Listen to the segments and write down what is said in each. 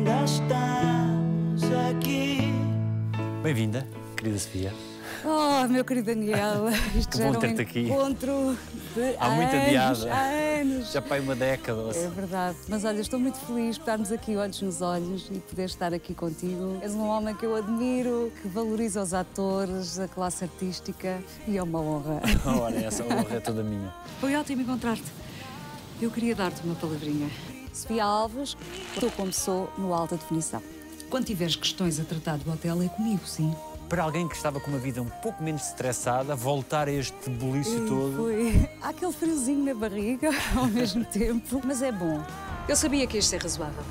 ainda estamos aqui. Bem-vinda, querida Sofia. Oh, meu querido Daniel, isto Que já bom era um ter-te aqui. encontro de Há muito anos, há anos. Já para uma década. ou É assim. verdade. Mas olha, estou muito feliz por estarmos aqui olhos nos olhos e poder estar aqui contigo. És um homem que eu admiro, que valoriza os atores, a classe artística e é uma honra. Ora, essa honra é toda minha. Foi ótimo encontrar-te. Eu queria dar-te uma palavrinha. Sofia Alves, estou como sou no Alta Definição. Quando tiveres questões a tratar do hotel, é comigo, sim. Para alguém que estava com uma vida um pouco menos estressada, voltar a este bulício todo. Foi. Há aquele friozinho na barriga ao mesmo tempo, mas é bom. Eu sabia que ias ser razoável.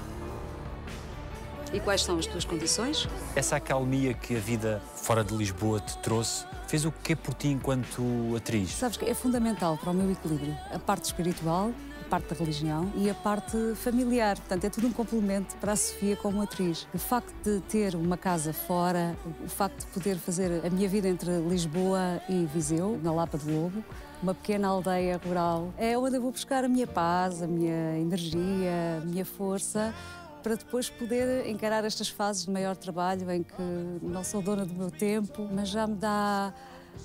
E quais são as tuas condições? Essa acalmia que a vida fora de Lisboa te trouxe, fez o quê por ti enquanto atriz? Sabes que é fundamental para o meu equilíbrio a parte espiritual, parte da religião e a parte familiar. Portanto, é tudo um complemento para a Sofia como atriz. O facto de ter uma casa fora, o facto de poder fazer a minha vida entre Lisboa e Viseu, na Lapa do Lobo, uma pequena aldeia rural, é onde eu vou buscar a minha paz, a minha energia, a minha força para depois poder encarar estas fases de maior trabalho em que não sou dona do meu tempo, mas já me dá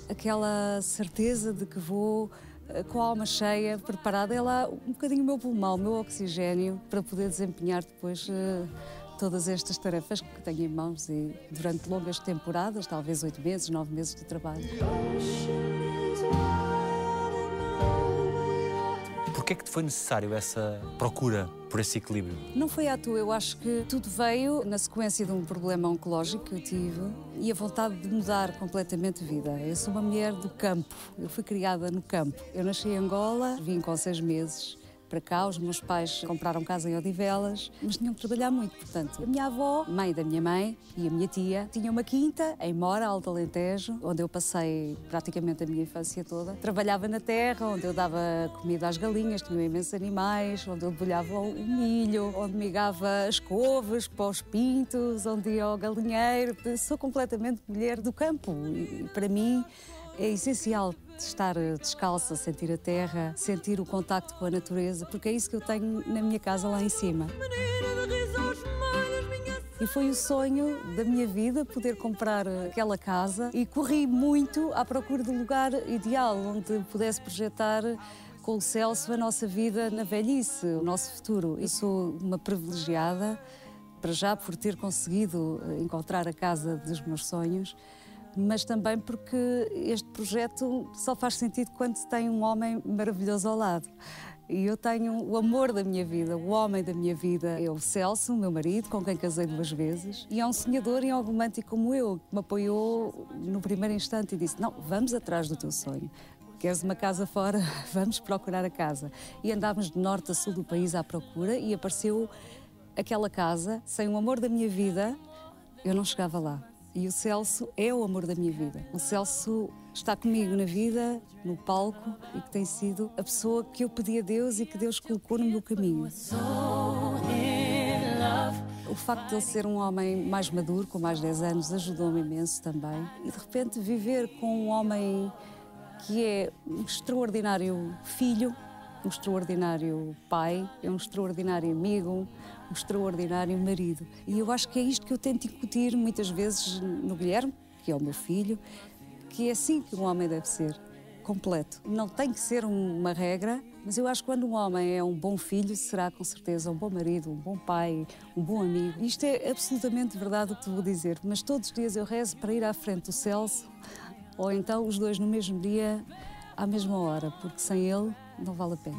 aquela certeza de que vou com a alma cheia, preparada. É lá um bocadinho o meu pulmão, o meu oxigênio, para poder desempenhar depois eh, todas estas tarefas que tenho em mãos e durante longas temporadas, talvez oito meses, nove meses de trabalho. Porquê é que foi necessário essa procura por esse equilíbrio? Não foi à toa, eu acho que tudo veio na sequência de um problema oncológico que eu tive e a vontade de mudar completamente de vida. Eu sou uma mulher do campo, eu fui criada no campo. Eu nasci em Angola, vim com seis meses para cá, os meus pais compraram casa em Odivelas, mas tinham que trabalhar muito, portanto. A minha avó, mãe da minha mãe e a minha tia, tinham uma quinta em Mora, Alto Alentejo, onde eu passei praticamente a minha infância toda. Trabalhava na terra, onde eu dava comida às galinhas, tinha imensos animais, onde eu debulhava o milho, onde migava as couves para os pintos, onde ia ao galinheiro. Sou completamente mulher do campo e para mim é essencial estar descalça, sentir a terra, sentir o contacto com a natureza, porque é isso que eu tenho na minha casa lá em cima. E foi o sonho da minha vida poder comprar aquela casa e corri muito à procura do lugar ideal onde pudesse projetar com o Celso a nossa vida na velhice, o nosso futuro. Eu sou uma privilegiada para já por ter conseguido encontrar a casa dos meus sonhos mas também porque este projeto só faz sentido quando se tem um homem maravilhoso ao lado. E eu tenho o amor da minha vida, o homem da minha vida é o Celso, meu marido, com quem casei duas vezes, e é um sonhador e é um romântico como eu, que me apoiou no primeiro instante e disse: Não, vamos atrás do teu sonho. Queres uma casa fora? Vamos procurar a casa. E andámos de norte a sul do país à procura e apareceu aquela casa, sem o amor da minha vida, eu não chegava lá. E o Celso é o amor da minha vida. O Celso está comigo na vida, no palco, e que tem sido a pessoa que eu pedi a Deus e que Deus colocou no meu caminho. O facto de ele ser um homem mais maduro, com mais 10 anos, ajudou-me imenso também. E de repente viver com um homem que é um extraordinário filho, um extraordinário pai, é um extraordinário amigo, um extraordinário marido. E eu acho que é isto que eu tento incutir muitas vezes no Guilherme, que é o meu filho, que é assim que um homem deve ser, completo. Não tem que ser uma regra, mas eu acho que quando um homem é um bom filho, será com certeza um bom marido, um bom pai, um bom amigo. Isto é absolutamente verdade o que te vou dizer, mas todos os dias eu rezo para ir à frente do Celso, ou então os dois no mesmo dia, à mesma hora, porque sem ele não vale a pena.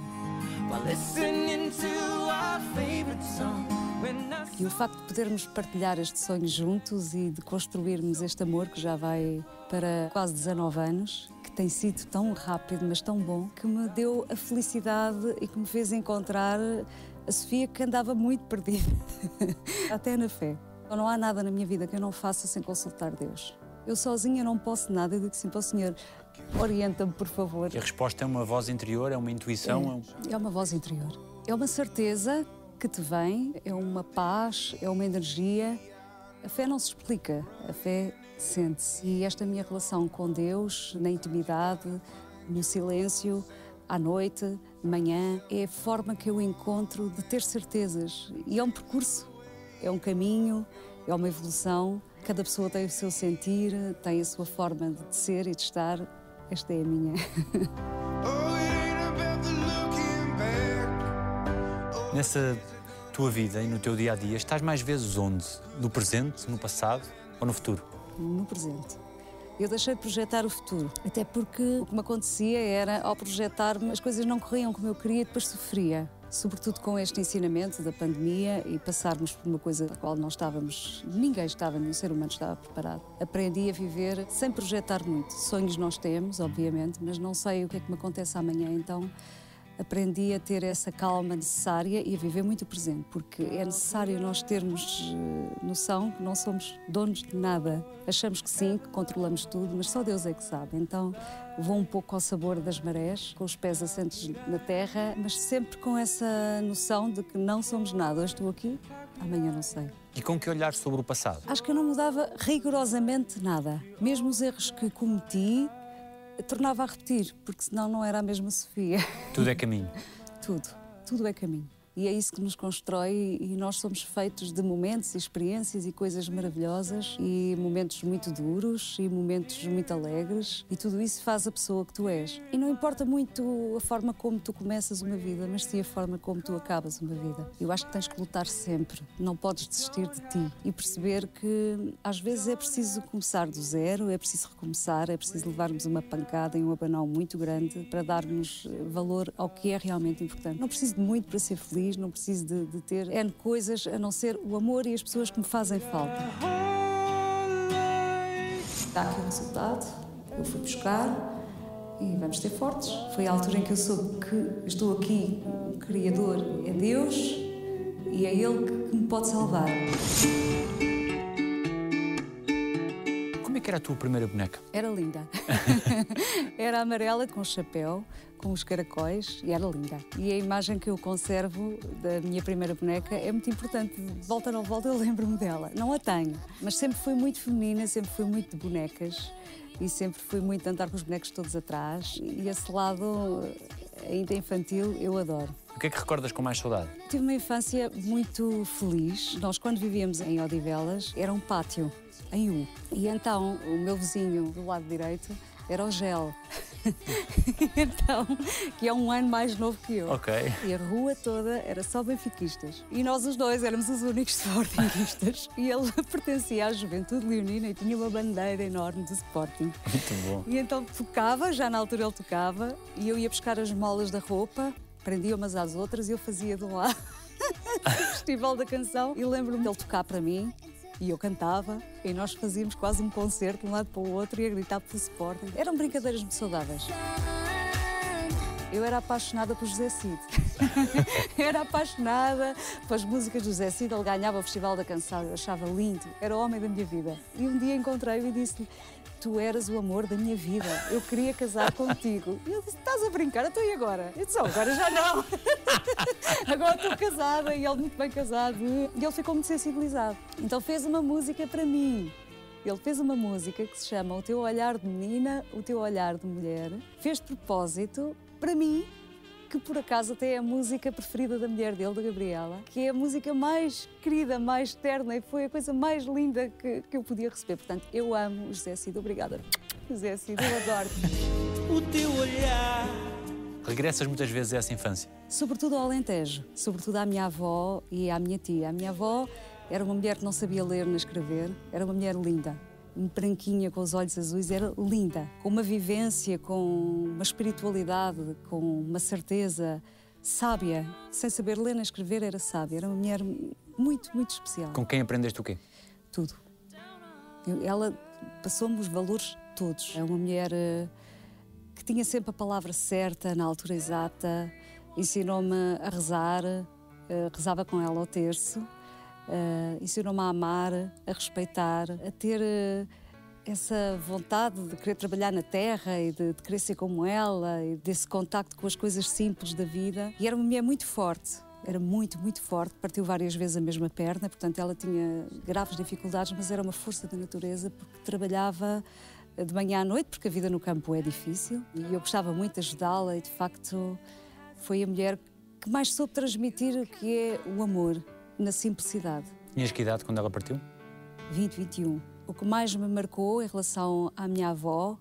E o facto de podermos partilhar este sonho juntos e de construirmos este amor que já vai para quase 19 anos, que tem sido tão rápido, mas tão bom, que me deu a felicidade e que me fez encontrar a Sofia que andava muito perdida, até na fé. Não há nada na minha vida que eu não faça sem consultar Deus. Eu sozinha não posso nada, eu digo para o Senhor, orienta-me, por favor. E a resposta é uma voz interior, é uma intuição? É, um... é uma voz interior. É uma certeza que te vem, é uma paz, é uma energia. A fé não se explica, a fé sente-se. E esta minha relação com Deus, na intimidade, no silêncio, à noite, de manhã, é a forma que eu encontro de ter certezas. E é um percurso é um caminho, é uma evolução. Cada pessoa tem o seu sentir, tem a sua forma de ser e de estar. Esta é a minha. Nessa tua vida e no teu dia a dia, estás mais vezes onde? No presente, no passado ou no futuro? no presente. Eu deixei de projetar o futuro, até porque o que me acontecia era, ao projetar-me, as coisas não corriam como eu queria e depois sofria. Sobretudo com este ensinamento da pandemia e passarmos por uma coisa a qual não estávamos, ninguém estava, nenhum ser humano estava preparado. Aprendi a viver sem projetar muito. Sonhos nós temos, obviamente, mas não sei o que é que me acontece amanhã, então aprendi a ter essa calma necessária e a viver muito presente, porque é necessário nós termos eh, noção que não somos donos de nada. Achamos que sim, que controlamos tudo, mas só Deus é que sabe. Então vou um pouco ao sabor das marés, com os pés assentes na terra, mas sempre com essa noção de que não somos nada. Hoje estou aqui, amanhã não sei. E com que olhar sobre o passado? Acho que eu não mudava rigorosamente nada. Mesmo os erros que cometi, tornava a repetir, porque senão não era a mesma Sofia. Tudo é caminho. Tudo, tudo é caminho. E é isso que nos constrói e nós somos feitos de momentos, experiências e coisas maravilhosas e momentos muito duros e momentos muito alegres e tudo isso faz a pessoa que tu és. E não importa muito a forma como tu começas uma vida, mas sim a forma como tu acabas uma vida. Eu acho que tens que lutar sempre, não podes desistir de ti e perceber que às vezes é preciso começar do zero, é preciso recomeçar, é preciso levarmos uma pancada e um abanão muito grande para darmos valor ao que é realmente importante. Não preciso de muito para ser feliz não preciso de, de ter N coisas a não ser o amor e as pessoas que me fazem falta. Está aqui o resultado, eu fui buscar e vamos ser fortes. Foi a altura em que eu soube que estou aqui, o Criador é Deus e é Ele que me pode salvar. Que era a tua primeira boneca? Era linda. era amarela com chapéu, com os caracóis e era linda. E a imagem que eu conservo da minha primeira boneca é muito importante. De volta não volta, eu lembro-me dela. Não a tenho, mas sempre fui muito feminina, sempre fui muito de bonecas e sempre fui muito de andar com os bonecos todos atrás. E esse lado, ainda infantil, eu adoro. O que é que recordas com mais saudade? Tive uma infância muito feliz. Nós, quando vivíamos em Odivelas, era um pátio em U. E então o meu vizinho do lado direito era o Gel. então, que é um ano mais novo que eu. Ok. E a rua toda era só benfiquistas. E nós os dois éramos os únicos sportinguistas. e ele pertencia à juventude leonina e tinha uma bandeira enorme do Sporting. Muito bom. E então tocava, já na altura ele tocava, e eu ia buscar as molas da roupa, prendia umas às outras e eu fazia de lá. o Festival da Canção e lembro-me dele tocar para mim e eu cantava e nós fazíamos quase um concerto de um lado para o outro e a gritar pelo Sporting. Eram brincadeiras muito saudáveis. Eu era apaixonada por José Cid. era apaixonada pelas músicas do José Cid. Ele ganhava o Festival da Canção, eu achava lindo. Era o homem da minha vida. E um dia encontrei-o e disse-lhe: Tu eras o amor da minha vida. Eu queria casar contigo. E ele disse: Estás a brincar? Então e agora? Eu disse: oh, Agora já não. agora estou casada e ele muito bem casado. E ele ficou muito sensibilizado. Então fez uma música para mim. Ele fez uma música que se chama O Teu Olhar de Menina, O Teu Olhar de Mulher. Fez de propósito para mim, que por acaso até é a música preferida da mulher dele, da Gabriela, que é a música mais querida, mais terna e foi a coisa mais linda que, que eu podia receber. Portanto, eu amo o José Cid. Obrigada, José Cid, eu adoro-te. O teu olhar. Regressas muitas vezes a essa infância? Sobretudo ao Alentejo, sobretudo à minha avó e à minha tia. A minha avó era uma mulher que não sabia ler nem escrever, era uma mulher linda branquinha com os olhos azuis, era linda, com uma vivência, com uma espiritualidade, com uma certeza sábia, sem saber ler nem escrever, era sábia, era uma mulher muito, muito especial. Com quem aprendeste o quê? Tudo. Ela passou-me os valores todos. É uma mulher eh, que tinha sempre a palavra certa, na altura exata, ensinou-me a rezar, eh, rezava com ela ao terço, Uh, ensinou-me a amar, a respeitar, a ter uh, essa vontade de querer trabalhar na terra e de, de, querer ser como ela e desse contacto com as coisas simples da vida. E era uma mulher muito forte. Era muito, muito forte, partiu várias vezes a mesma perna, portanto ela tinha graves dificuldades, mas era uma força da natureza porque trabalhava de manhã à noite, porque a vida no campo é difícil e eu gostava muito de ajudá-la e de facto foi a mulher que mais soube transmitir o que é o amor na simplicidade. Tinhas que idade quando ela partiu? 2021. O que mais me marcou em relação à minha avó,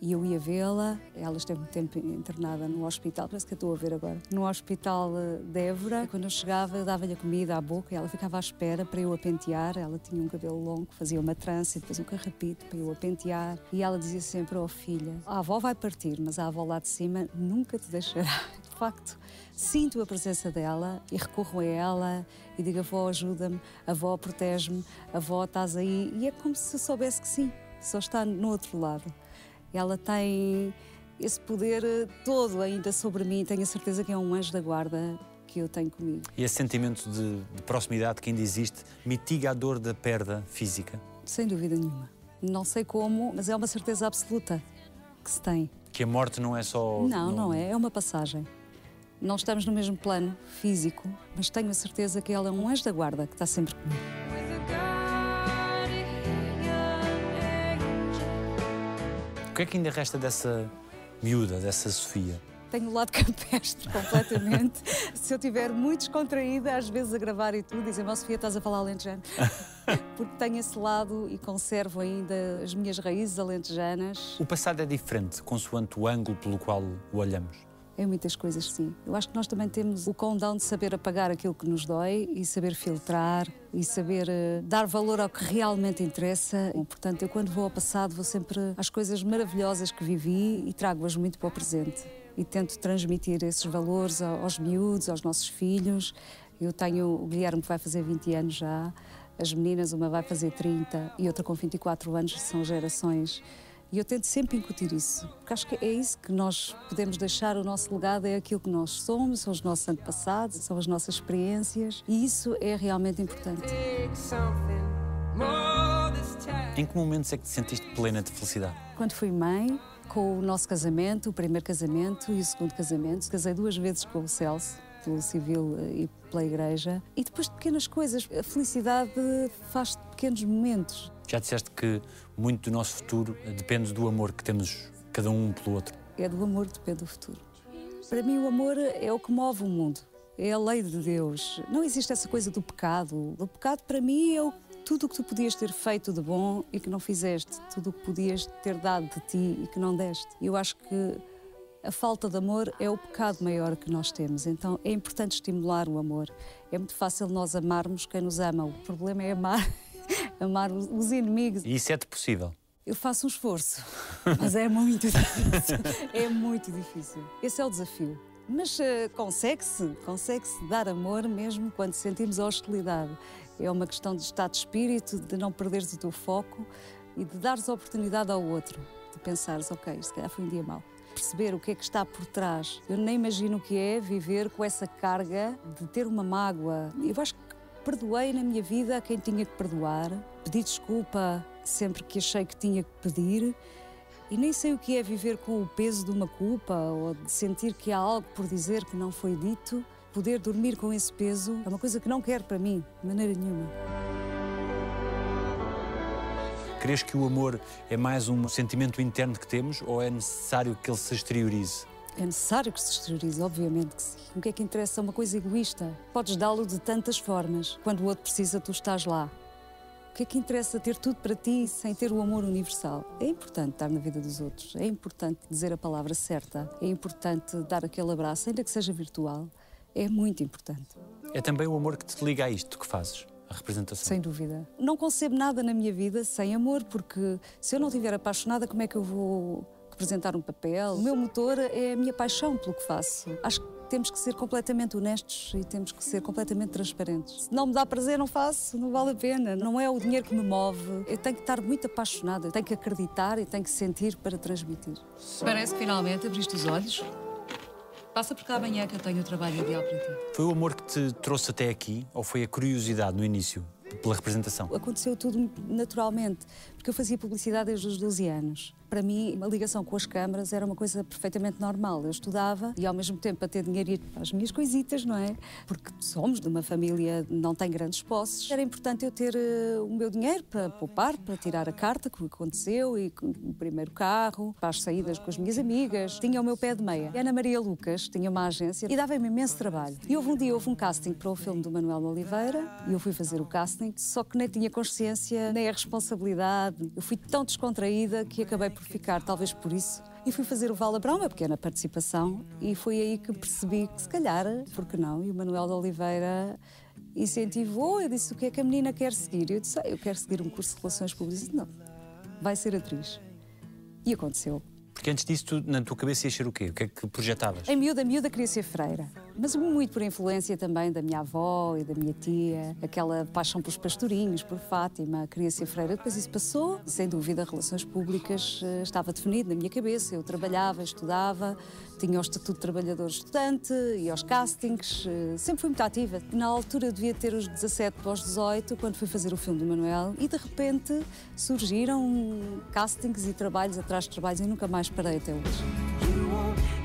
e eu ia vê-la, ela esteve muito tempo internada no hospital, parece que a estou a ver agora, no hospital de Évora. Quando eu chegava, eu dava-lhe a comida à boca e ela ficava à espera para eu a pentear. Ela tinha um cabelo longo, fazia uma trança e depois um carrapito para eu a pentear. E ela dizia sempre, oh filha, a avó vai partir, mas a avó lá de cima nunca te deixará. De facto, sinto a presença dela e recorro a ela e digo, avó, ajuda-me, avó, protege-me, avó, estás aí. E é como se soubesse que sim, só está no outro lado. Ela tem esse poder eh, todo ainda sobre mim. Tenho a certeza que é um anjo da guarda que eu tenho comigo. E esse sentimento de, de proximidade que ainda existe mitiga a dor da perda física? Sem dúvida nenhuma. Não sei como, mas é uma certeza absoluta que se tem. Que a morte não é só. Não, não é. É uma passagem. Não estamos no mesmo plano físico, mas tenho a certeza que ela é um anjo da guarda que está sempre comigo. O que é que ainda resta dessa miúda, dessa Sofia? Tenho o lado campestre completamente. Se eu estiver muito descontraída, às vezes a gravar e tudo, dizem, oh, Sofia, estás a falar alentejano. Porque tenho esse lado e conservo ainda as minhas raízes alentejanas. O passado é diferente, consoante o ângulo pelo qual o olhamos. Em muitas coisas, sim. Eu acho que nós também temos o condão de saber apagar aquilo que nos dói e saber filtrar e saber uh, dar valor ao que realmente interessa. E, portanto, eu quando vou ao passado vou sempre às coisas maravilhosas que vivi e trago-as muito para o presente. E tento transmitir esses valores aos miúdos, aos nossos filhos. Eu tenho o Guilherme que vai fazer 20 anos já, as meninas, uma vai fazer 30 e outra com 24 anos, são gerações e eu tento sempre incutir isso, porque acho que é isso que nós podemos deixar, o nosso legado é aquilo que nós somos, são os nossos antepassados, são as nossas experiências, e isso é realmente importante. Em que momentos é que te sentiste plena de felicidade? Quando fui mãe, com o nosso casamento, o primeiro casamento e o segundo casamento, casei duas vezes com o Celso, civil e pela igreja, e depois de pequenas coisas. A felicidade faz de pequenos momentos. Já disseste que muito do nosso futuro depende do amor que temos cada um pelo outro. É do amor que depende do futuro. Para mim, o amor é o que move o mundo. É a lei de Deus. Não existe essa coisa do pecado. O pecado, para mim, é o, tudo o que tu podias ter feito de bom e que não fizeste. Tudo o que podias ter dado de ti e que não deste. Eu acho que a falta de amor é o pecado maior que nós temos. Então é importante estimular o amor. É muito fácil nós amarmos quem nos ama. O problema é amar amar os inimigos. E isso é-te possível? Eu faço um esforço, mas é muito difícil. É muito difícil. Esse é o desafio. Mas uh, consegue-se, consegue-se dar amor mesmo quando sentimos a hostilidade. É uma questão de estado de espírito, de não perderes o teu foco e de dares oportunidade ao outro, de pensares, ok, se calhar foi um dia mau. Perceber o que é que está por trás. Eu nem imagino o que é viver com essa carga de ter uma mágoa. Eu acho que Perdoei na minha vida a quem tinha que perdoar, pedi desculpa sempre que achei que tinha que pedir e nem sei o que é viver com o peso de uma culpa ou de sentir que há algo por dizer que não foi dito. Poder dormir com esse peso é uma coisa que não quero para mim, de maneira nenhuma. Crees que o amor é mais um sentimento interno que temos ou é necessário que ele se exteriorize? É necessário que se exteriorize, obviamente que sim. O que é que interessa? É uma coisa egoísta. Podes dá-lo de tantas formas. Quando o outro precisa, tu estás lá. O que é que interessa ter tudo para ti sem ter o amor universal? É importante estar na vida dos outros, é importante dizer a palavra certa, é importante dar aquele abraço, ainda que seja virtual. É muito importante. É também o amor que te liga a isto que fazes, representação. Sem dúvida. Não concebo nada na minha vida sem amor, porque se eu não estiver apaixonada, como é que eu vou representar um papel. O meu motor é a minha paixão pelo que faço. Acho que temos que ser completamente honestos e temos que ser completamente transparentes. Se não me dá prazer, não faço, não vale a pena. Não é o dinheiro que me move. Eu tenho que estar muito apaixonada, tenho que acreditar e tenho que sentir para transmitir. Parece que finalmente abriste os olhos. Passa por cá amanhã que eu tenho o trabalho ideal para ti. Foi o amor que te trouxe até aqui ou foi a curiosidade no início? pela representação? Aconteceu tudo naturalmente, porque eu fazia publicidade desde os 12 anos. Para mim, a ligação com as câmaras era uma coisa perfeitamente normal. Eu estudava e, ao mesmo tempo, para ter dinheiro e as minhas coisitas, não é? Porque somos de uma família não tem grandes posses. Era importante eu ter uh, o meu dinheiro para poupar, para tirar a carta, que aconteceu, e o primeiro carro, para as saídas com as minhas amigas. Tinha o meu pé de meia. A Ana Maria Lucas tinha uma agência e dava-me imenso trabalho. E houve um dia, houve um casting para o filme do Manuel Oliveira e eu fui fazer o casting, só que nem tinha consciência, nem a responsabilidade. Eu fui tão descontraída que acabei por ficar, talvez por isso. E fui fazer o Vala Brão, uma pequena participação, e foi aí que percebi que, se calhar, porque não? E o Manuel de Oliveira incentivou, eu disse o que é que a menina quer seguir. Eu disse, ah, eu quero seguir um curso de Relações Públicas. Não, vai ser atriz. E aconteceu. Porque antes disso, tu, na tua cabeça ia ser o quê? O que é que projetavas? Em miúda, a miúda queria ser freira. Mas muito por influência também da minha avó e da minha tia. Aquela paixão pelos pastorinhos, por Fátima. Queria ser freira. Depois isso passou. Sem dúvida, relações públicas eh, estava definido na minha cabeça. Eu trabalhava, estudava, tinha o Estatuto de Trabalhador Estudante, ia aos castings. Eh, sempre fui muito ativa. Na altura devia ter os 17 para os 18, quando fui fazer o filme do Manuel. E de repente surgiram castings e trabalhos atrás de trabalhos e nunca mais parei até hoje.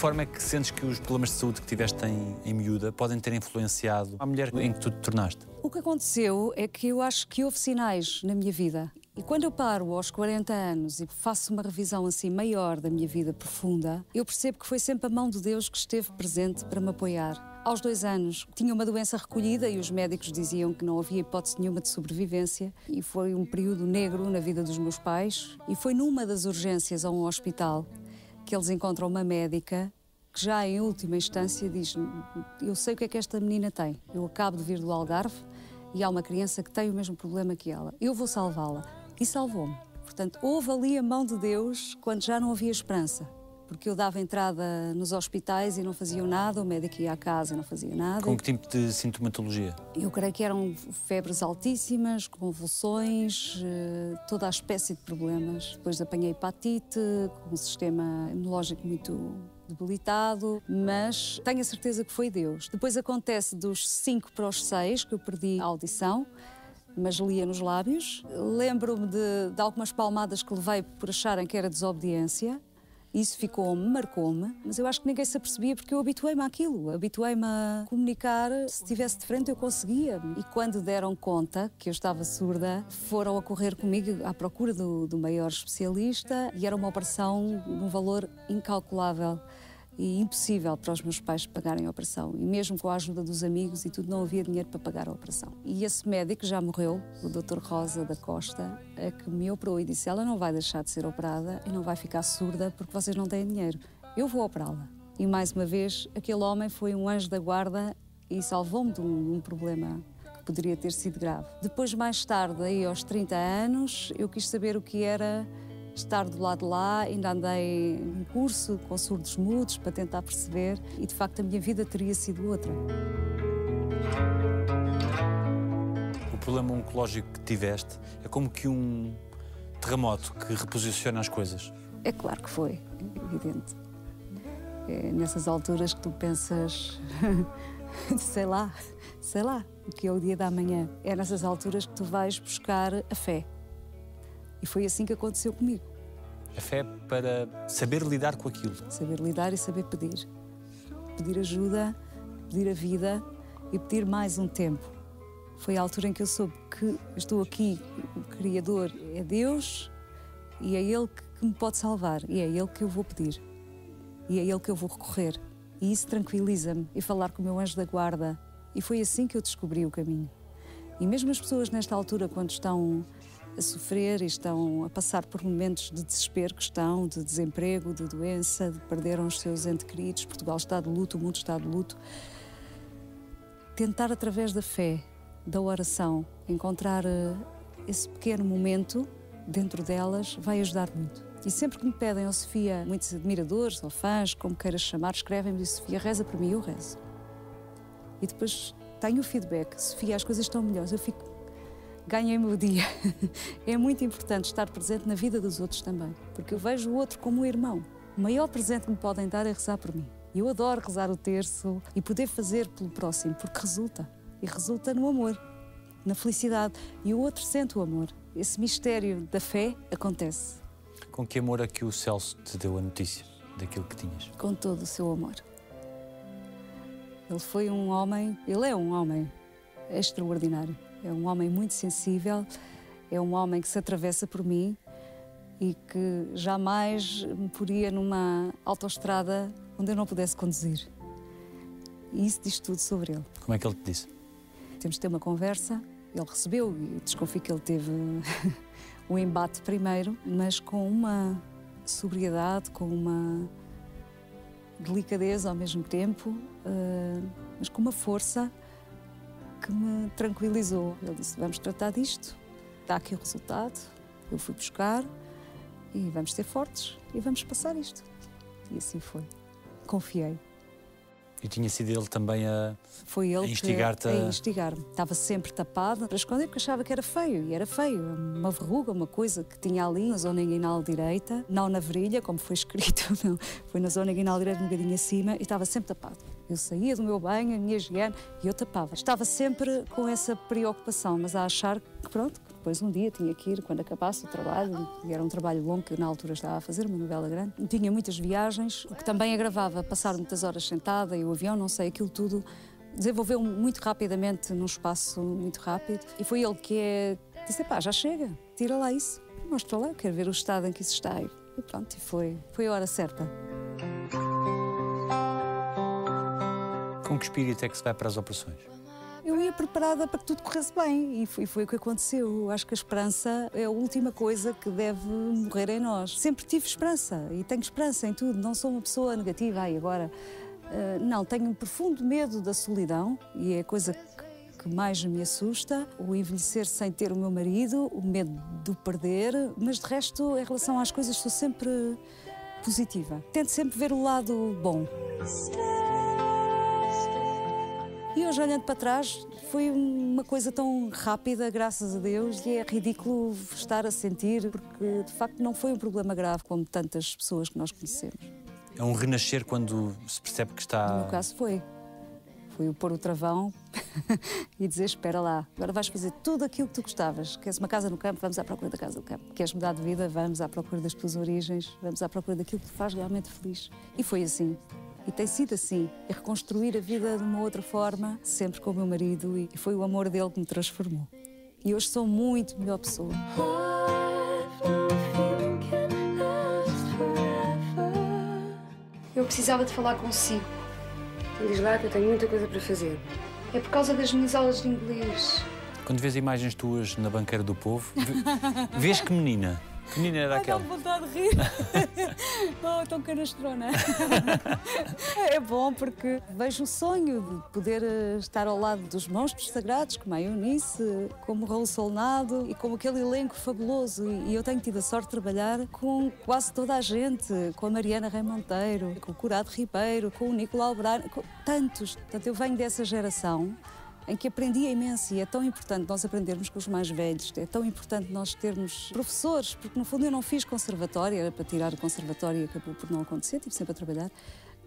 Forma é que sentes que os problemas de saúde que tiveste em, em miúda podem ter influenciado a mulher em que tu te tornaste? O que aconteceu é que eu acho que houve sinais na minha vida. E quando eu paro aos 40 anos e faço uma revisão assim maior da minha vida profunda, eu percebo que foi sempre a mão de Deus que esteve presente para me apoiar. Aos dois anos tinha uma doença recolhida e os médicos diziam que não havia hipótese nenhuma de sobrevivência. E foi um período negro na vida dos meus pais. E foi numa das urgências a um hospital que eles encontram uma médica que já em última instância diz eu sei o que é que esta menina tem. Eu acabo de vir do Algarve e há uma criança que tem o mesmo problema que ela. Eu vou salvá-la. E salvou-me. Portanto, houve ali a mão de Deus quando já não havia esperança porque eu dava entrada nos hospitais e não faziam nada, o médico ia à casa e não fazia nada. Com que tipo de sintomatologia? Eu creio que eram febres altíssimas, convulsões, eh, toda a espécie de problemas. Depois apanhei hepatite, com um sistema imunológico muito debilitado, mas tenho a certeza que foi Deus. Depois acontece dos 5 para os 6 que eu perdi a audição mas lia nos lábios. Lembro-me de, de, algumas palmadas que levei por acharem que era desobediência. Isso ficou-me, marcou-me, mas eu acho que ninguém se apercebia porque eu habituei-me àquilo, habituei-me a comunicar. Se estivesse de frente, eu conseguia. E quando deram conta que eu estava surda, foram a correr comigo à procura do, do maior especialista e era uma operação de um valor incalculável e impossível para os meus pais pagarem a operação. E mesmo com a ajuda dos amigos e tudo, não havia dinheiro para pagar a operação. E esse médico já morreu, o Dr. Rosa da Costa, é que me operou e disse: ela não vai deixar de ser operada e não vai ficar surda porque vocês não têm dinheiro. Eu vou operá-la. E mais uma vez, aquele homem foi um anjo da guarda e salvou-me de um, um problema que poderia ter sido grave. Depois, mais tarde, aí aos 30 anos, eu quis saber o que era estar do lado de lá, ainda andei num curso com surdos mudos para tentar perceber e de facto a minha vida teria sido outra. O problema oncológico que tiveste é como que um terremoto que reposiciona as coisas. É claro que foi, evidente. É nessas alturas que tu pensas, sei lá, sei lá, o que é o dia da manhã. É nessas alturas que tu vais buscar a fé. E foi assim que aconteceu comigo. A fé para saber lidar com aquilo. Saber lidar e saber pedir. Pedir ajuda, pedir a vida e pedir mais um tempo. Foi a altura em que eu soube que estou aqui, o Criador é Deus e é Ele que me pode salvar e é Ele que eu vou pedir e é Ele que eu vou recorrer. E isso tranquiliza-me e falar com o meu anjo da guarda. E foi assim que eu descobri o caminho. E mesmo as pessoas nesta altura, quando estão a sofrer e estão a passar por momentos de desespero que estão, de desemprego, de doença, de perderam os seus entes queridos, Portugal está de luto, o mundo está de luto. Tentar através da fé, da oração, encontrar eh, esse pequeno momento dentro delas vai ajudar muito. E sempre que me pedem, oh Sofia, muitos admiradores ou fãs, como queiras chamar, escrevem-me, Sofia, reza por mim, eu rezo. E depois tenho o feedback, Sofia, as coisas estão melhores, eu fico ganhei o meu dia. é muito importante estar presente na vida dos outros também, porque eu vejo o outro como um irmão. O maior presente que me podem dar é rezar por mim. Eu adoro rezar o terço e poder fazer pelo próximo, porque resulta. E resulta no amor. na felicidade. E o outro sente o amor. Esse mistério da fé acontece Com que amor é que o Celso te deu a notícia daquilo que tinhas? com todo o seu amor. Ele foi um homem, ele é um homem extraordinário. É um homem muito sensível, é um homem que se atravessa por mim e que jamais me poria numa autoestrada onde eu não pudesse conduzir. E isso diz tudo sobre ele. Como é que ele te disse? Temos de ter uma conversa. Ele recebeu e desconfio que ele teve o embate primeiro, mas com uma sobriedade, com uma delicadeza ao mesmo tempo, eh, mas com uma força que me tranquilizou. Ele disse: Vamos tratar disto, está aqui o resultado. Eu fui buscar e vamos ser fortes e vamos passar isto. E assim foi. Confiei. E tinha sido ele também a. Foi ele A instigar-te a- a instigar-me. Estava sempre tapada para esconder porque achava que era feio. E era feio. Uma verruga, uma coisa que tinha ali na zona inguinal direita, não na virilha, como foi escrito, não. Foi na zona inguinal direita, um bocadinho acima, e estava sempre tapado. Eu saía do meu banho, a minha higiene, e eu tapava. Estava sempre com essa preocupação, mas a achar que, pronto, que depois um dia tinha que ir, quando acabasse o trabalho, e era um trabalho longo que eu na altura estava a fazer, uma novela grande. Tinha muitas viagens, o que também agravava passar muitas horas sentada e o avião, não sei, aquilo tudo desenvolveu muito rapidamente num espaço muito rápido. E foi ele que é, disse: pá, já chega, tira lá isso, mostra lá, quero ver o estado em que isso está. E pronto, e foi, foi a hora certa. Com que espírito é que se vai para as operações? Eu ia preparada para que tudo corresse bem e foi, foi o que aconteceu. Eu acho que a esperança é a última coisa que deve morrer em nós. Sempre tive esperança e tenho esperança em tudo. Não sou uma pessoa negativa. Ai, agora. ah, não, tenho um profundo medo da solidão e é a coisa que, que mais me assusta. O envelhecer sem ter o meu marido, o medo de o perder. Mas de resto, em relação às coisas, sou sempre positiva. Tento sempre ver o lado bom. E hoje, olhando para trás, foi uma coisa tão rápida, graças a Deus, e é ridículo estar a sentir, porque de facto não foi um problema grave como tantas pessoas que nós conhecemos. É um renascer quando se percebe que No está. meu caso foi. Foi o pôr o travão e dizer: Espera lá, agora vais fazer tudo aquilo que tu gostavas. Queres uma casa no campo? Vamos à procura da casa do campo. Queres mudar de vida? Vamos à procura das tuas origens, vamos à procura daquilo que te faz realmente feliz. E foi assim. E tem sido assim. É reconstruir a vida de uma outra forma, sempre com o meu marido, e foi o amor dele que me transformou. E hoje sou muito melhor pessoa. Eu precisava de falar consigo. Diz lá que eu tenho muita coisa para fazer. É por causa das minhas aulas de inglês. Quando vês imagens tuas na banqueira do povo, vê- vês que menina? Que menina era aquela? vontade de rir. oh, tão canastrona. é bom porque vejo o sonho de poder eh, estar ao lado dos monstros sagrados, como a Eunice, como o Raul Solnado e como aquele elenco fabuloso. E e eu tenho tido a sorte de trabalhar com quase toda a gente, com a Mariana Rei Monteiro, com o Curado Ribeiro, com o Nicolau Brano, com tantos. Portanto, eu venho dessa geração em que aprendi imenso e é tão importante nós aprendermos com os mais velhos, é tão importante nós termos professores, porque no fundo eu não fiz conservatório, era para tirar o conservatório e acabou por não acontecer, estive sempre a trabalhar.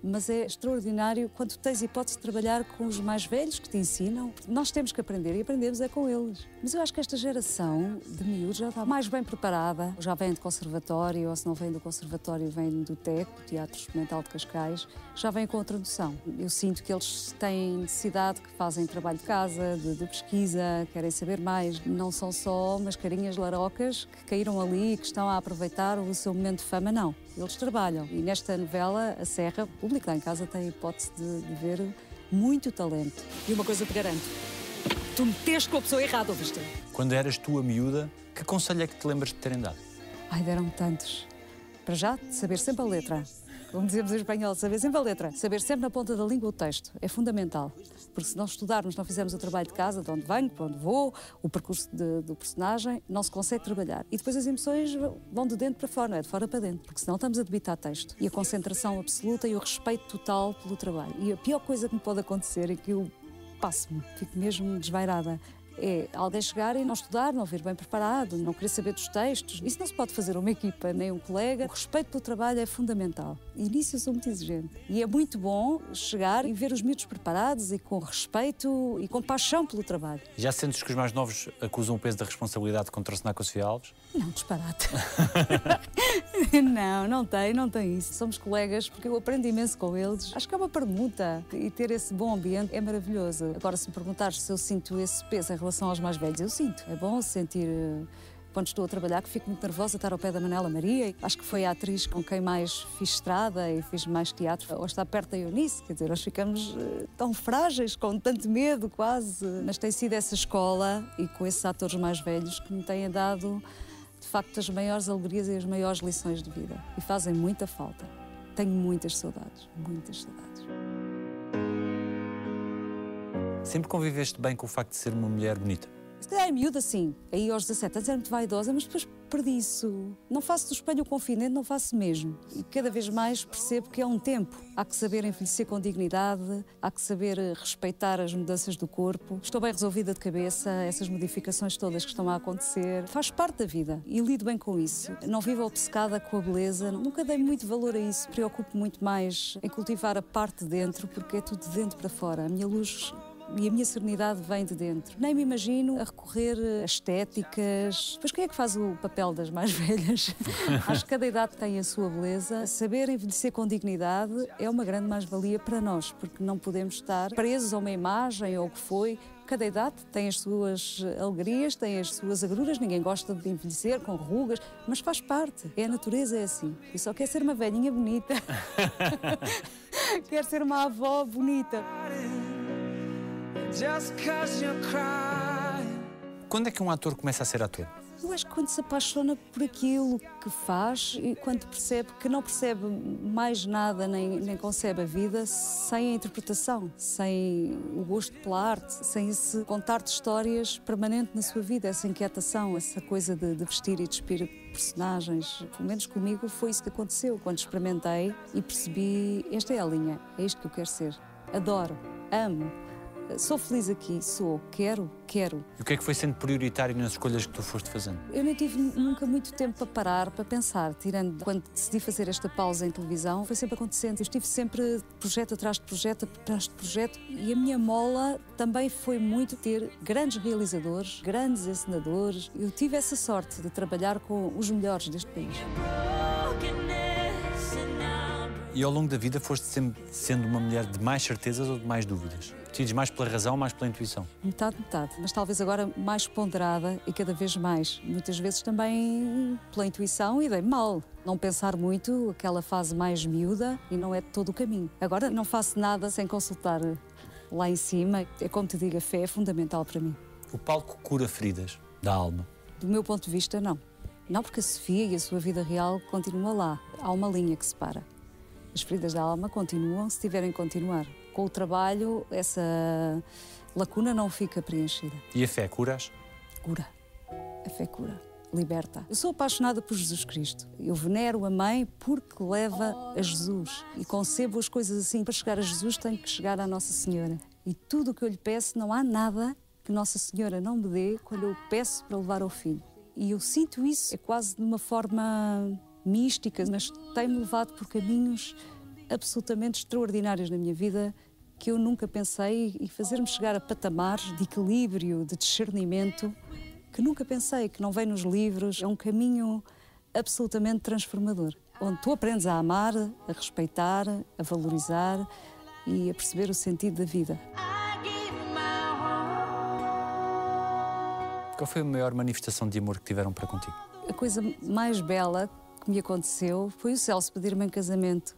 Mas é extraordinário quando tens hipótese de trabalhar com os mais velhos que te ensinam. Nós temos que aprender e aprendemos é com eles. Mas eu acho que esta geração de miúdos já está mais bem preparada. Já vem de conservatório, ou se não vem do conservatório, vem do TEC, do Teatro Experimental de Cascais, já vem com outra noção. Eu sinto que eles têm necessidade, que fazem trabalho de casa, de, de pesquisa, querem saber mais. Não são só umas carinhas larocas que caíram ali e que estão a aproveitar o seu momento de fama, não. Eles trabalham. E nesta novela, a Serra, o público lá em casa tem a hipótese de, de ver muito talento. E uma coisa te garanto: tu meteste com a pessoa errada, ouviste? Quando eras tu a miúda, que conselho é que te lembras de terem dado? Ai, deram tantos. Para já, saber sempre a letra. Como dizemos em espanhol, saber sempre a letra. Saber sempre na ponta da língua o texto. É fundamental. Porque se não estudarmos, não fizermos o trabalho de casa, de onde venho, para onde vou, o percurso de- do personagem, não se consegue trabalhar. E depois as emoções vão de dentro para fora, não é de fora para dentro. Porque senão estamos a debitar texto. E a concentração absoluta e o respeito total pelo trabalho. E a pior coisa que me pode acontecer é que eu passo-me, fico mesmo desvairada. É alguém chegar e não estudar, não vir bem preparado, não querer saber dos textos. Isso não se pode fazer uma equipa, nem um colega. O respeito pelo trabalho é fundamental. E nisso eu sou muito exigente. E é muito bom chegar e ver os miúdos preparados e com respeito e com paixão pelo trabalho. Já sentes que os mais novos acusam o peso da responsabilidade de contracenar com a Sofia Alves? Não, disparate. não, não tem, não tem isso. Somos colegas porque eu aprendo imenso com eles. Acho que é uma permuta e ter esse bom ambiente é maravilhoso. Agora, se me perguntares se eu sinto esse peso em relação aos mais velhos, eu sinto. É bom sentir eh, quando estou a trabalhar, que fico muito nervosa estar ao pé da Manela Maria. Acho que foi a atriz com quem mais fiz estrada e fiz mais teatro. Ou está perto da Eunice, quer dizer, nós ficamos uh, tão frágeis, com tanto medo quase. Mas tem sido essa escola e com esses atores mais velhos que me têm dado, facto, as maiores alegrias e as maiores lições de vida. E fazem muita falta. Tenho muitas saudades, muitas saudades. Sempre conviveste bem com o facto de ser uma mulher bonita? Se calhar é miúda, sim. Aí aos 17 anos era muito vaidosa, mas depois perdi isso. Não faço do espelho o confidente, não faço mesmo. E cada vez mais percebo que é um tempo. Há que saber envelhecer com dignidade, há que saber respeitar as mudanças do corpo. Estou bem resolvida de cabeça, essas modificações todas que estão a acontecer. Faz parte da vida e lido bem com isso. Não vivo obcecada com a beleza, nunca dei muito valor a isso. Preocupo muito mais em cultivar a parte de dentro, porque é tudo de dentro para fora. A minha luz e a minha serenidade vem de dentro. Nem me imagino a recorrer a estéticas. Pois quem é que faz o papel das mais velhas? Acho que cada idade tem a sua beleza. Saber envelhecer com dignidade é uma grande mais-valia para nós, porque não podemos estar presos a uma imagem ou o que foi. Cada idade tem as suas alegrias, tem as suas agruras. Ninguém gosta de envelhecer com rugas, mas faz parte. É a natureza, é assim. E só quer ser uma velhinha bonita. quer ser uma avó bonita. Quando é que um ator começa a ser ator? Eu acho que quando se apaixona por aquilo que faz e quando percebe que não percebe mais nada nem, nem concebe a vida sem a interpretação, sem o gosto pela arte, sem esse contar de histórias permanente na sua vida, essa inquietação, essa coisa de, de vestir e despir personagens. Pelo menos comigo foi isso que aconteceu quando experimentei e percebi: esta é a linha, é isto que eu quero ser. Adoro, amo Sou feliz aqui, sou, quero, quero. E o que é que foi sendo prioritário nas escolhas que tu foste fazendo? Eu nem tive nunca muito tempo para parar, para pensar, tirando quando decidi fazer esta pausa em televisão, foi sempre acontecendo. Eu estive sempre projeto atrás de projeto, atrás de projeto, e a minha mola também foi muito ter grandes realizadores, grandes encenadores. Eu tive essa sorte de trabalhar com os melhores deste país. E ao longo da vida foste sempre sendo uma mulher de mais certezas ou de mais dúvidas? Decides mais pela razão mais pela intuição? Metade, metade. Mas talvez agora mais ponderada e cada vez mais. Muitas vezes também pela intuição e dei mal. Não pensar muito, aquela fase mais miúda e não é todo o caminho. Agora não faço nada sem consultar lá em cima. É como te digo, a fé é fundamental para mim. O palco cura feridas da alma? Do meu ponto de vista, não. Não porque a Sofia e a sua vida real continuam lá. Há uma linha que separa. As feridas da alma continuam se tiverem que continuar. Com o trabalho, essa lacuna não fica preenchida. E a fé curas? Cura. A fé cura. Liberta. Eu sou apaixonada por Jesus Cristo. Eu venero a mãe porque leva a Jesus. E concebo as coisas assim. Para chegar a Jesus, tenho que chegar à Nossa Senhora. E tudo o que eu lhe peço, não há nada que Nossa Senhora não me dê quando eu peço para levar ao filho. E eu sinto isso, é quase de uma forma mística, mas tem-me levado por caminhos absolutamente extraordinários na minha vida que eu nunca pensei e fazer-me chegar a patamares de equilíbrio, de discernimento que nunca pensei, que não vem nos livros. É um caminho absolutamente transformador, onde tu aprendes a amar, a respeitar, a valorizar e a perceber o sentido da vida. Qual foi a maior manifestação de amor que tiveram para contigo? A coisa mais bela que me aconteceu foi o Celso pedir-me em casamento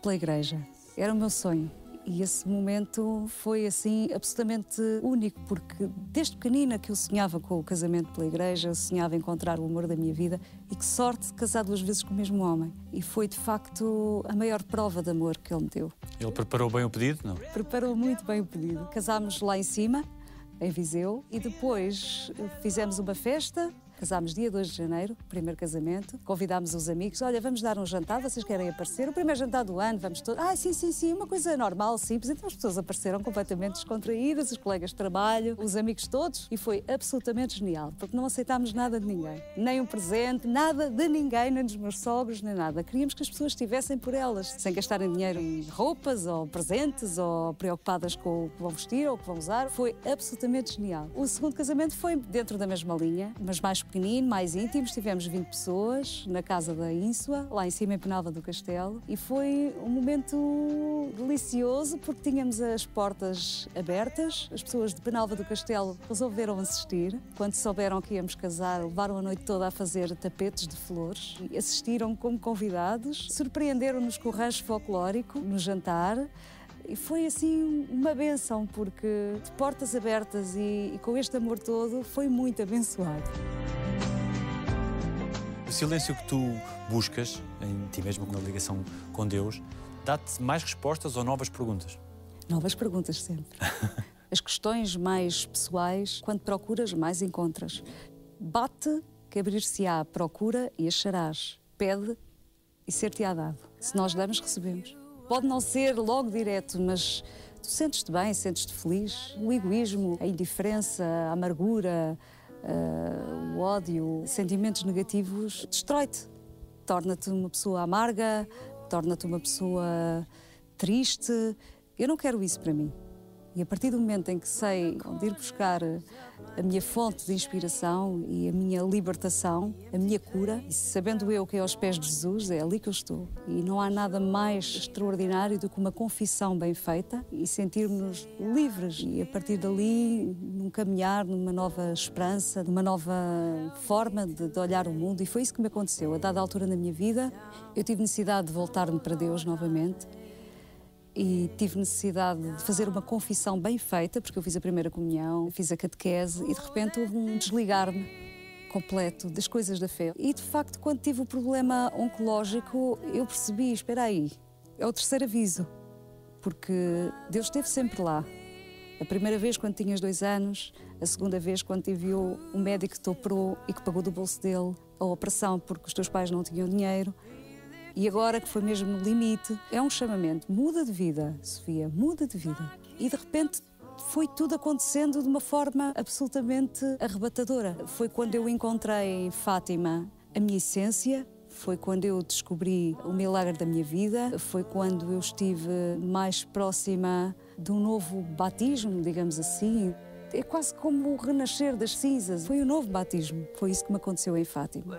pela igreja. Era o meu sonho. E esse momento foi assim absolutamente único, porque desde pequenina que eu sonhava com o casamento pela igreja, eu sonhava encontrar o amor da minha vida e que sorte de casar duas vezes com o mesmo homem. E foi de facto a maior prova de amor que ele me deu. Ele preparou bem o pedido, não? Preparou muito bem o pedido. Casámos lá em cima, em Viseu, e depois fizemos uma festa Casámos dia 2 de janeiro, primeiro casamento. Convidámos os amigos. Olha, vamos dar um jantar, vocês querem aparecer? O primeiro jantar do ano, vamos todos. Ah, sim, sim, sim, uma coisa normal, simples. Então as pessoas apareceram completamente descontraídas, os colegas de trabalho, os amigos todos. E foi absolutamente genial, porque não aceitámos nada de ninguém. Nem um presente, nada de ninguém, nem dos meus sogros, nem nada. Queríamos que as pessoas estivessem por elas, sem gastarem dinheiro em roupas ou presentes ou preocupadas com o que vão vestir ou o que vão usar. Foi absolutamente genial. O segundo casamento foi dentro da mesma linha, mas mais pequenino, mais íntimo. Tivemos 20 pessoas na casa da Ínsua, lá em cima em Penalva do Castelo, e foi um momento delicioso porque tínhamos as portas abertas. As pessoas de Penalva do Castelo resolveram assistir. Quando souberam que íamos casar, levaram a noite toda a fazer tapetes de flores e assistiram como convidados. Surpreenderam-nos com o rancho folclórico no jantar. E foi assim uma benção, porque de portas abertas e, e com este amor todo foi muito abençoado. O silêncio que tu buscas em ti mesmo, na ligação com Deus, dá-te mais respostas ou novas perguntas? Novas perguntas sempre. As questões mais pessoais, quando procuras, mais encontras. Bate que abrir-se-á, procura e acharás. Pede e ser-te-á dado. Se nós damos, recebemos. Pode não ser logo direto, mas tu sentes-te bem, sentes-te feliz. O egoísmo, a indiferença, a amargura, uh, o ódio, sentimentos negativos, destrói-te. Torna-te uma pessoa amarga, torna-te uma pessoa triste. Eu não quero isso para mim. E a partir do momento em que sei onde ir buscar a minha fonte de inspiração e a minha libertação, a minha cura, e sabendo eu que é aos pés de Jesus, é ali que eu estou. E não há nada mais extraordinário do que uma confissão bem feita e sentirmos livres. E a partir dali, num caminhar, numa nova esperança, numa nova forma de, de olhar o mundo. E foi isso que me aconteceu. A dada altura na minha vida, eu tive necessidade de voltar-me para Deus novamente e tive necessidade de fazer uma confissão bem feita, porque eu fiz a primeira comunhão, fiz a catequese e de repente houve um desligar-me completo das coisas da fé. E de facto, quando tive o problema oncológico, eu percebi: espera aí, é o terceiro aviso, porque Deus esteve sempre lá. A primeira vez quando tinhas dois anos, a segunda vez quando te enviou um médico que te operou e que pagou do bolso dele a operação porque os teus pais não tinham dinheiro. E agora que foi mesmo no limite, é um chamamento. Muda de vida, Sofia, muda de vida. E de repente foi tudo acontecendo de uma forma absolutamente arrebatadora. Foi quando eu encontrei Fátima a minha essência, foi quando eu descobri o milagre da minha vida, foi quando eu estive mais próxima de um novo batismo, digamos assim. É quase como o renascer das cinzas. Foi um novo batismo. Foi isso que me aconteceu em Fátima.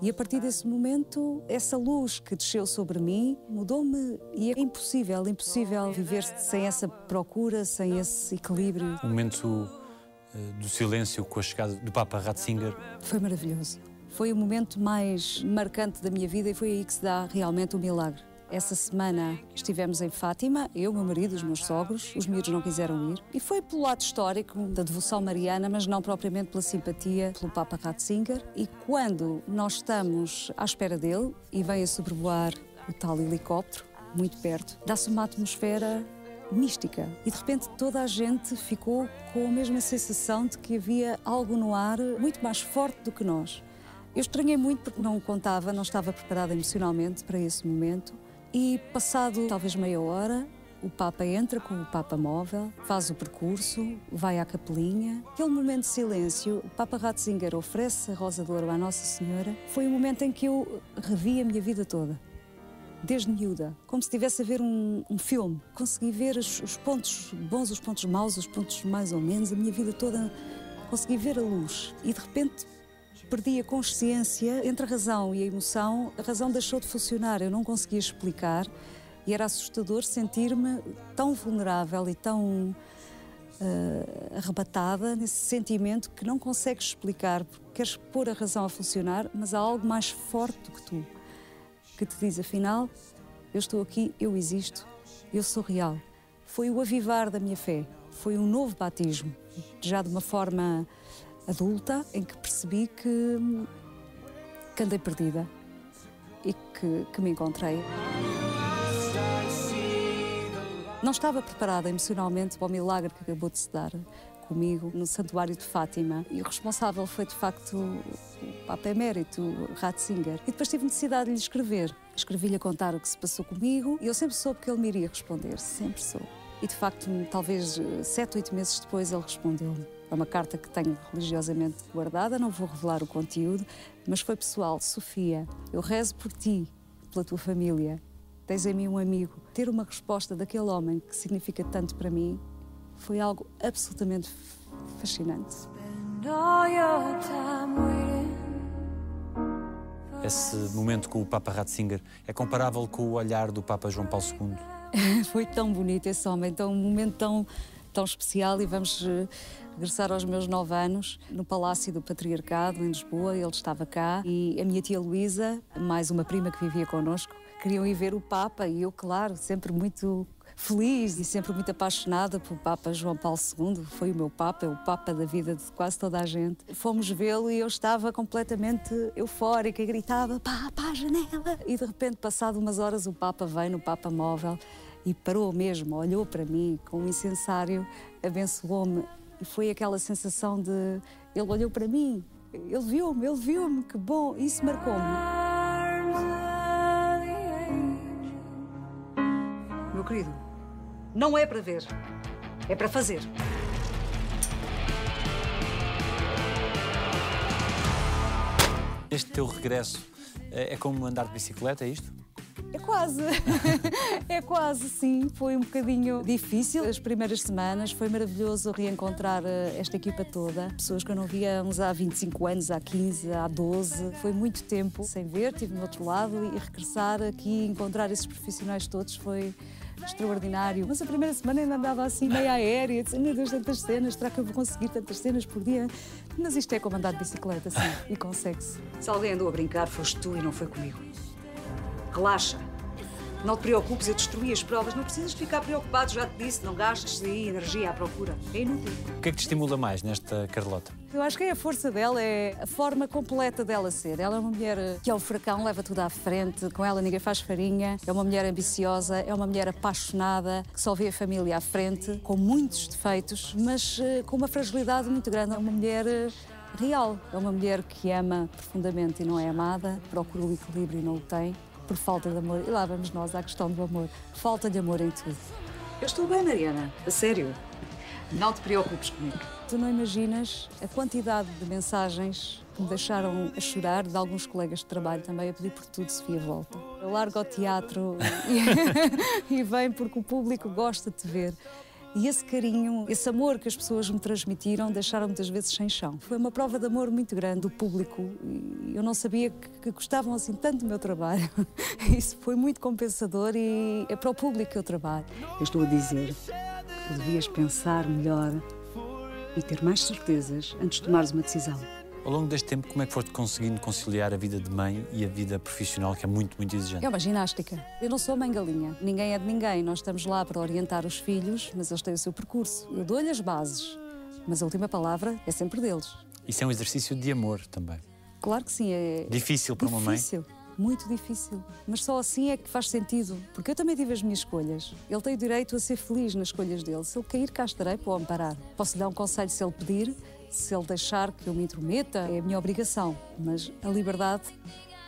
E a partir desse momento, essa luz que desceu sobre mim mudou-me e é impossível, impossível viver sem essa procura, sem esse equilíbrio. O momento uh, do silêncio com a chegada do Papa Ratzinger. Foi maravilhoso. Foi o momento mais marcante da minha vida e foi aí que se dá realmente o milagre. Essa semana estivemos em Fátima, eu, meu marido, os meus sogros, os miúdos não quiseram ir. E foi pelo lado histórico da devoção mariana, mas não propriamente pela simpatia pelo Papa Ratzinger. E quando nós estamos à espera dele e vem a sobrevoar o tal helicóptero, muito perto, dá-se uma atmosfera mística. E de repente toda a gente ficou com a mesma sensação de que havia algo no ar muito mais forte do que nós. Eu estranhei muito porque não contava, não estava preparada emocionalmente para esse momento. E passado talvez meia hora, o Papa entra com o Papa móvel, faz o percurso, vai à capelinha. Aquele momento de silêncio, o Papa Ratzinger oferece a Rosa de Ouro à Nossa Senhora. Foi o momento em que eu revi a minha vida toda. Desde miúda, como se estivesse a ver um, um filme. Consegui ver os, os pontos bons, os pontos maus, os pontos mais ou menos, a minha vida toda. Consegui ver a luz e de repente perdi a consciência entre a razão e a emoção. A razão deixou de funcionar, eu não conseguia explicar e era assustador sentir-me tão vulnerável e tão uh, arrebatada nesse sentimento que não consegues explicar, porque queres pôr a razão a funcionar, mas há algo mais forte do que tu que te diz afinal, eu estou aqui, eu existo, eu sou real. Foi o avivar da minha fé, foi um novo batismo, já de uma forma adulta em que percebi que, que andei perdida e que, que me encontrei. Não estava preparada emocionalmente para o milagre que acabou de se dar comigo no Santuário de Fátima. E o responsável foi, de facto, o Papa Emérito, Ratzinger. E depois tive necessidade de lhe escrever. Escrevi-lhe a contar o que se passou comigo e eu sempre soube que ele me iria responder, sempre soube. E de facto, talvez eh, sete, oito meses depois, ele respondeu-me. É uma carta que tenho religiosamente guardada, não vou revelar o conteúdo, mas foi pessoal. Sofia, eu rezo por ti, pela tua família. Tens em mim um amigo. Ter uma resposta daquele homem que significa tanto para mim foi algo absolutamente fascinante. Esse momento com o Papa Ratzinger é comparável com o olhar do Papa João Paulo II? foi tão bonito esse homem, tão, um momento tão, tão especial e vamos uh, regressar aos meus nove anos no Palácio do Patriarcado em Lisboa. Ele estava cá e a minha tia Luísa, mais uma prima que vivia connosco, queriam ir ver o Papa e eu, claro, sempre muito feliz e sempre muito apaixonada pelo Papa João Paulo II. Foi o meu Papa, é o Papa da vida de quase toda a gente. Fomos vê-lo e eu estava completamente eufórica gritava Papa, à janela! E de repente, passado umas horas, o Papa vem no Papa Móvel e parou mesmo, olhou para mim com um incensário, abençoou-me e foi aquela sensação de ele olhou para mim, ele viu-me, ele viu-me, que bom, isso marcou-me. Meu querido, não é para ver, é para fazer. Este teu regresso é como andar de bicicleta, é isto? É quase, é quase, sim. Foi um bocadinho difícil as primeiras semanas. Foi maravilhoso reencontrar eh, esta equipa toda. Pessoas que eu não via uns há 25 anos, há 15, há 12. Foi muito tempo sem ver, estive no outro lado e regressar aqui, encontrar esses profissionais todos foi extraordinário. Mas a primeira semana ainda andava assim meio aérea, disse, meu Deus, tantas cenas, será que eu vou conseguir tantas cenas por dia? Mas isto é como andar de bicicleta, sim, e consegue-se. Se alguém andou a brincar, foste tu e não foi comigo. Relaxa. Não te preocupes, eu destruí as provas. Não precisas ficar preocupado, já te disse. Não gastes aí energia à procura. É inútil. O que é que te estimula mais nesta Carlota? Eu acho que é a força dela, é a forma completa dela ser. Ela é uma mulher que é o furacão, leva tudo à frente. Com ela ninguém faz farinha. É uma mulher ambiciosa, é uma mulher apaixonada, que só vê a família à frente, com muitos defeitos, mas uh, com uma fragilidade muito grande. É uma mulher... Uh, real. É uma mulher que ama profundamente e não é amada, procura o equilíbrio e não o tem por falta de amor. E lá vamos nós à questão do amor. Falta de amor em tudo. Eu estou bem, Mariana. A sério. Não te preocupes comigo. Tu não imaginas a quantidade de mensagens que me deixaram a chorar de alguns colegas de trabalho também a pedir por tudo, Sofia, volta. Eu largo ao teatro e, e vem porque o público gosta de te ver. E esse carinho, esse amor que as pessoas me transmitiram, deixaram muitas vezes sem chão. Foi uma prova de amor muito grande do público. Eu não sabia que, gostavam assim tanto do meu trabalho. Isso foi muito compensador e é para o público que eu trabalho. Eu estou a dizer que devias pensar melhor e ter mais certezas antes de tomares uma decisão. Ao longo deste tempo, como é que foste conseguindo conciliar a vida de mãe e a vida profissional, que é muito, muito exigente? É uma ginástica. Eu não sou mãe galinha. Ninguém é de ninguém. Nós estamos lá para orientar os filhos, mas eles têm o seu percurso. Eu dou-lhe as bases, mas a última palavra é sempre deles. Isso é um exercício de amor também. Claro que sim. É difícil para difícil. uma mãe? Difícil muito difícil. Mas só assim é que faz sentido, porque eu também tive as minhas escolhas. Ele tem o direito a ser feliz nas escolhas dele. Se ele cair, cá estarei para o amparar. Posso lhe dar um conselho se ele pedir, se ele deixar que eu me intrometa, é a minha obrigação. Mas a liberdade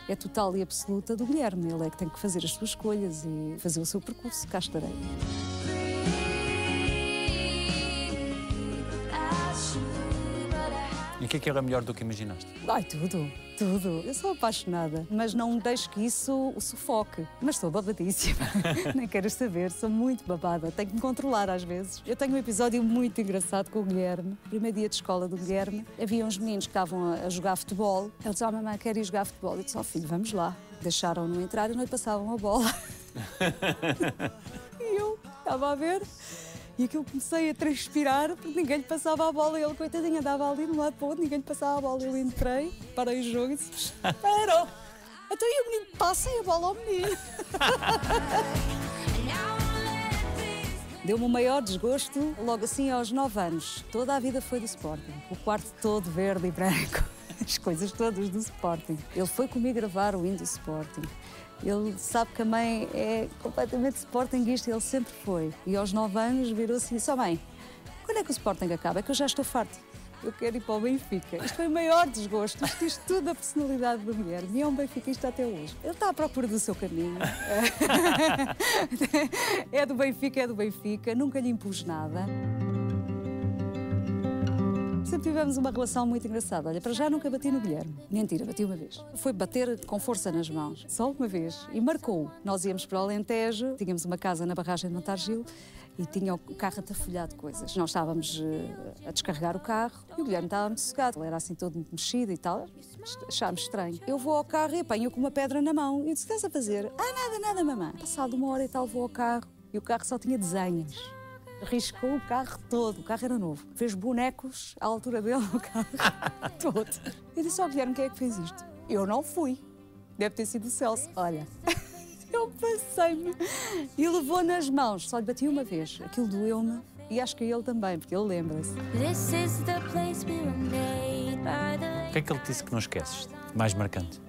é total e absoluta do Guilherme. Ele é que tem que fazer as suas escolhas e fazer o seu percurso. Cá estarei. E o que é que era melhor do que imaginaste? Ai, tudo, tudo. Eu sou apaixonada, mas não deixo que isso o sufoque. Mas sou babadíssima. Nem queres saber, sou muito babada. Tenho que me controlar às vezes. Eu tenho um episódio muito engraçado com o Guilherme. Primeiro dia de escola do Guilherme, havia uns meninos que estavam a jogar futebol. Ele disse: Oh, mamãe, quero ir jogar futebol. Eu disse: Oh, filho, vamos lá. Deixaram-no entrar e não lhe passavam a bola. e eu estava a ver. E aquilo comecei a transpirar porque ninguém lhe passava a bola. E ele, coitadinho, andava ali de um lado para o outro, ninguém lhe passava a bola. Eu entrei, parei o jogo e disse: Espera! Então e o menino passem a bola ao menino. Deu-me o maior desgosto logo assim aos 9 anos. Toda a vida foi do Sporting. O quarto todo verde e branco. As coisas todas do Sporting. Ele foi comigo gravar o hino do Sporting. Ele sabe que a mãe é completamente sportinguista, ele sempre foi. E aos 9 anos virou-se e disse: oh, mãe, Quando é que o Sporting acaba? É que eu já estou farto. Eu quero ir para o Benfica. Isto foi o maior desgosto. Isto diz tudo da personalidade da mulher. E é um benfiquista até hoje. Ele está à procura do seu caminho. é do Benfica, é do Benfica. Nunca lhe impus nada. Sempre tivemos uma relação muito engraçada. Olha, para já nunca bati no Guilherme. Mentira, bati uma vez. Foi bater com força nas mãos. Só uma vez. E marcou. Nós íamos para o Alentejo, tínhamos uma casa na barragem de Montargil e tinha o carro atafolhado de coisas. Nós estávamos uh, a descarregar o carro e o Guilherme estava muito sossegado. Ele era assim todo mexido e tal. Achámos estranho. Eu vou ao carro e apanho com uma pedra na mão. E disse: estás a fazer? Ah, nada, nada, mamãe. Passado uma hora e tal, vou ao carro e o carro só tinha desenhos riscou o carro todo, o carro era novo. Fez bonecos à altura dele no carro todo. Eu disse ao Guilherme, quem é que fez isto? Eu não fui. Deve ter sido o Celso. Olha, eu passei-me e levou nas mãos. Só lhe bati uma vez. Aquilo doeu-me e acho que ele também, porque ele lembra-se. O que é que ele disse que não esqueces? Mais marcante?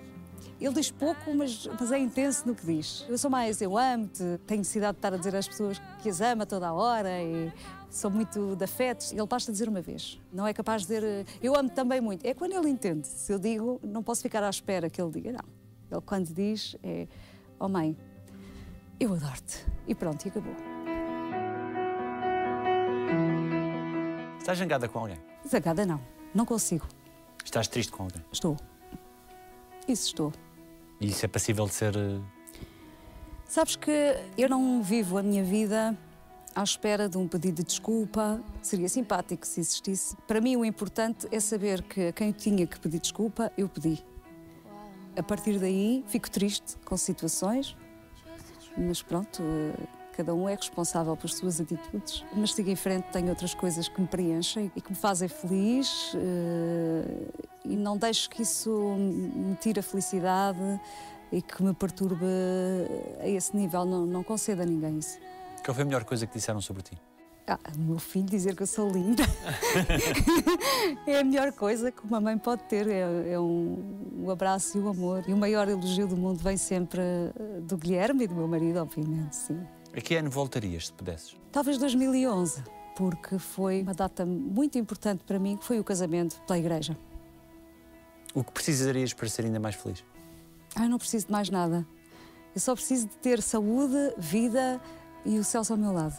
Ele diz pouco, mas, mas é intenso no que diz. Eu sou mais, eu amo-te, tenho necessidade de estar a dizer às pessoas que as ama toda a hora e sou muito de afetos. Ele basta dizer uma vez. Não é capaz de dizer, eu amo também muito. É quando ele entende. Se eu digo, não posso ficar à espera que ele diga. Não. Ele quando diz, é, oh mãe, eu adoro-te. E pronto, e acabou. Estás zangada com alguém? Zangada não. Não consigo. Estás triste com alguém? Estou. Isso estou. E isso é passível de ser. eh, Sabes que eu não vivo a minha vida à espera de um pedido de desculpa. Seria simpático se existisse. Para mim, o importante é saber que quem tinha que pedir desculpa, eu pedi. A partir daí, fico triste com situações, mas pronto, eh, cada um é responsável pelas suas atitudes. Mas sigo em frente, tenho outras coisas que me preenchem e que me fazem feliz eh, e não deixo que isso me tire a felicidade e que me perturbe a esse nível. Não, não concedo a ninguém isso. Qual foi a melhor coisa que disseram sobre ti? Ah, o meu filho dizer que eu sou linda é a melhor coisa que uma mãe pode ter. É, é um, um abraço e um amor. E o maior elogio do mundo vem sempre eh, do Guilherme e do meu marido, obviamente, sim. A que ano voltarias, se pudesses? Talvez 2011, porque foi uma data muito importante para mim, que foi o casamento pela igreja. O que precisarias para ser ainda mais feliz? Ah, não preciso de mais nada. Eu só preciso de ter saúde, vida e o Celso ao meu lado.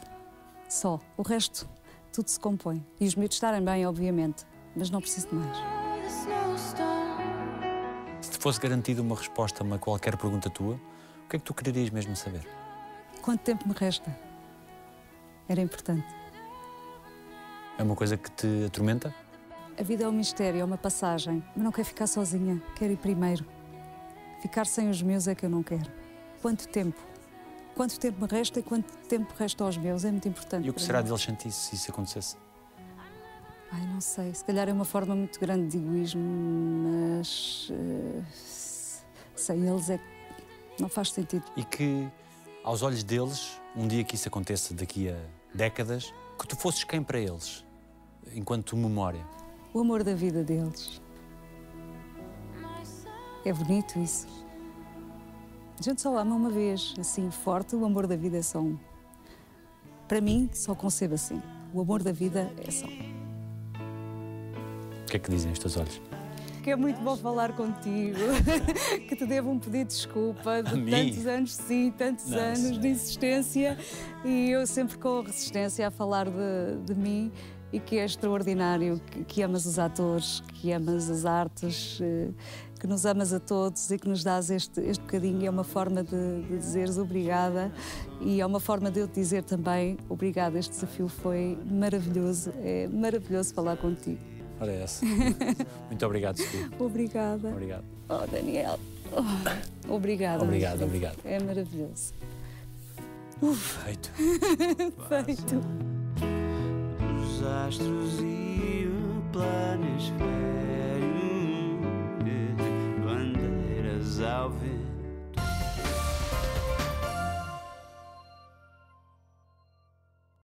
Só. O resto, tudo se compõe. E os miúdos estarem bem, obviamente, mas não preciso de mais. Se te fosse garantida uma resposta a uma qualquer pergunta tua, o que é que tu quererias mesmo saber? Quanto tempo me resta? Era importante. É uma coisa que te atormenta? A vida é um mistério, é uma passagem. Mas não quero ficar sozinha, quero ir primeiro. Ficar sem os meus é que eu não quero. Quanto tempo? Quanto tempo me resta e quanto tempo resta aos meus? É muito importante. E o que será mim. deles sentir se isso acontecesse? Ai, não sei. Se calhar é uma forma muito grande de egoísmo, mas. eh, sem eles é. que não faz sentido. E que, aos olhos deles, um dia que isso aconteça daqui a décadas, que tu fosses quem para eles, enquanto memória? O amor da vida deles. É bonito isso. A gente só ama uma vez, assim, forte. O amor da vida é só um. Para mim, só concebo assim. O amor da vida é só um. O que é que dizem os teus olhos? Que é muito bom falar contigo. que te devo um pedido de desculpa de mim? tantos anos, sim, tantos Não, anos de insistência. E eu sempre com resistência a falar de, de mim e que é extraordinário, que, que amas os atores, que amas as artes, eh, que nos amas a todos e que nos dás este, este bocadinho. É uma forma de, de dizeres obrigada e é uma forma de eu te dizer também obrigada. Este desafio foi maravilhoso, é maravilhoso falar contigo. Olha essa. Muito obrigado, Sofia. Obrigada. Obrigado. Oh, Daniel. Oh, obrigada. Obrigado, Deus. obrigado. É maravilhoso. Uf. Feito. Feito. Os astros e o planisfério, bandeiras ao vento.